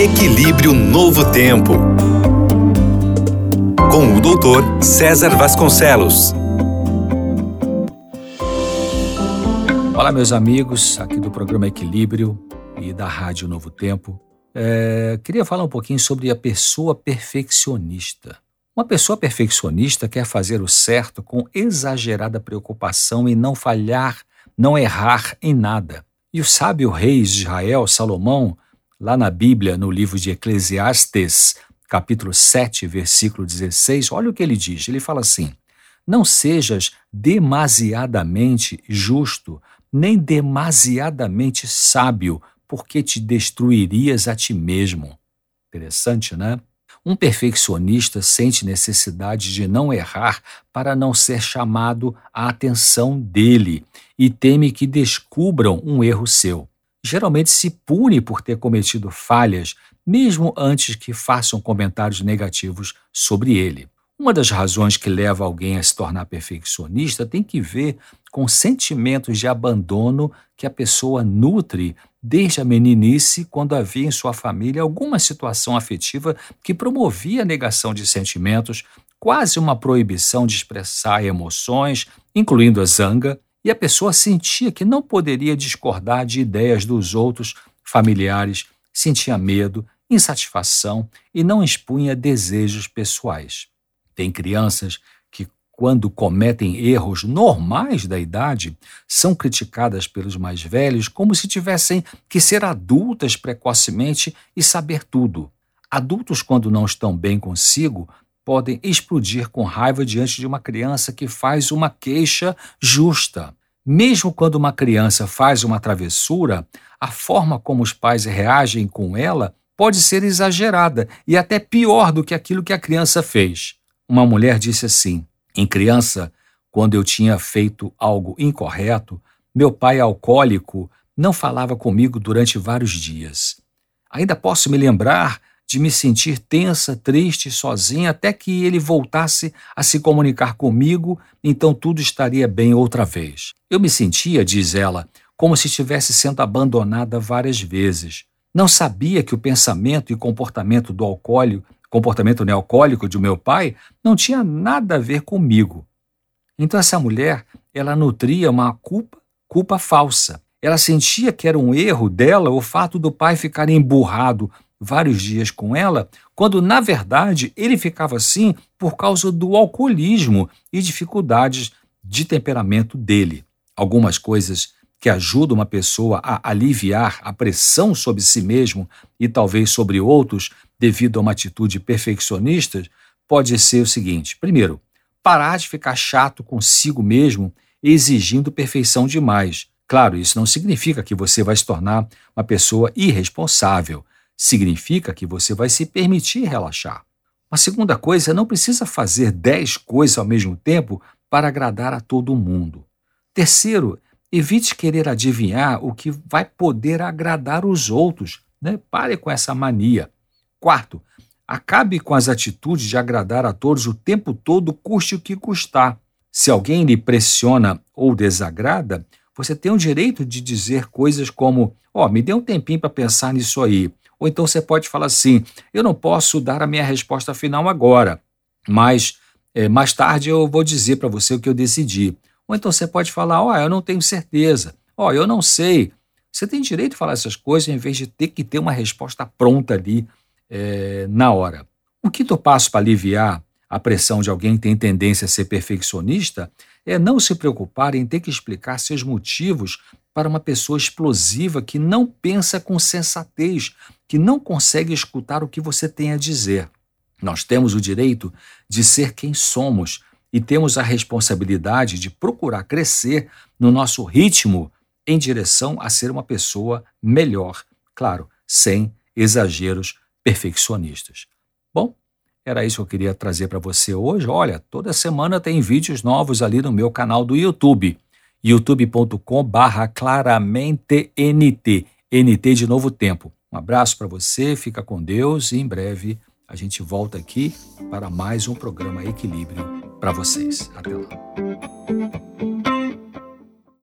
Equilíbrio Novo Tempo. Com o doutor César Vasconcelos. Olá, meus amigos, aqui do programa Equilíbrio e da Rádio Novo Tempo. É, queria falar um pouquinho sobre a pessoa perfeccionista. Uma pessoa perfeccionista quer fazer o certo com exagerada preocupação em não falhar, não errar em nada. E o sábio rei de Israel, Salomão, lá na Bíblia, no livro de Eclesiastes, capítulo 7, versículo 16, olha o que ele diz. Ele fala assim: Não sejas demasiadamente justo, nem demasiadamente sábio, porque te destruirias a ti mesmo. Interessante, né? Um perfeccionista sente necessidade de não errar para não ser chamado a atenção dele e teme que descubram um erro seu. Geralmente se pune por ter cometido falhas, mesmo antes que façam comentários negativos sobre ele. Uma das razões que leva alguém a se tornar perfeccionista tem que ver com sentimentos de abandono que a pessoa nutre desde a meninice, quando havia em sua família alguma situação afetiva que promovia a negação de sentimentos, quase uma proibição de expressar emoções, incluindo a zanga, e a pessoa sentia que não poderia discordar de ideias dos outros familiares, sentia medo, insatisfação e não expunha desejos pessoais. Tem crianças que, quando cometem erros normais da idade, são criticadas pelos mais velhos como se tivessem que ser adultas precocemente e saber tudo. Adultos, quando não estão bem consigo, podem explodir com raiva diante de uma criança que faz uma queixa justa. Mesmo quando uma criança faz uma travessura, a forma como os pais reagem com ela pode ser exagerada e até pior do que aquilo que a criança fez. Uma mulher disse assim: em criança, quando eu tinha feito algo incorreto, meu pai alcoólico não falava comigo durante vários dias. Ainda posso me lembrar de me sentir tensa, triste, sozinha, até que ele voltasse a se comunicar comigo, então tudo estaria bem outra vez. Eu me sentia, diz ela, como se estivesse sendo abandonada várias vezes. Não sabia que o pensamento e comportamento do alcoólico, comportamento nealcoólico de meu pai, não tinha nada a ver comigo. Então essa mulher, ela nutria uma culpa, culpa falsa. Ela sentia que era um erro dela o fato do pai ficar emburrado vários dias com ela, quando na verdade ele ficava assim por causa do alcoolismo e dificuldades de temperamento dele. Algumas coisas que ajudam uma pessoa a aliviar a pressão sobre si mesmo e talvez sobre outros devido a uma atitude perfeccionista pode ser o seguinte: primeiro, parar de ficar chato consigo mesmo exigindo perfeição demais. Claro, isso não significa que você vai se tornar uma pessoa irresponsável, significa que você vai se permitir relaxar. Uma segunda coisa, não precisa fazer dez coisas ao mesmo tempo para agradar a todo mundo. Terceiro, evite querer adivinhar o que vai poder agradar os outros. Né? Pare com essa mania. Quarto, acabe com as atitudes de agradar a todos o tempo todo, custe o que custar. Se alguém lhe pressiona ou desagrada, você tem o direito de dizer coisas como: Ó, oh, me dê um tempinho para pensar nisso aí. Ou então você pode falar assim: eu não posso dar a minha resposta final agora, mas é, mais tarde eu vou dizer para você o que eu decidi. Ou então você pode falar: ó, oh, eu não tenho certeza, ó, oh, eu não sei. Você tem direito de falar essas coisas em vez de ter que ter uma resposta pronta ali é, na hora. O quinto passo para aliviar a pressão de alguém que tem tendência a ser perfeccionista é não se preocupar em ter que explicar seus motivos para uma pessoa explosiva que não pensa com sensatez, que não consegue escutar o que você tem a dizer. Nós temos o direito de ser quem somos e temos a responsabilidade de procurar crescer no nosso ritmo em direção a ser uma pessoa melhor, claro, sem exageros perfeccionistas. Bom, era isso que eu queria trazer para você hoje. Olha, toda semana tem vídeos novos ali no meu canal do YouTube youtube.com barra claramente NT, NT de novo tempo. Um abraço para você, fica com Deus e em breve a gente volta aqui para mais um programa Equilíbrio para vocês. Até lá.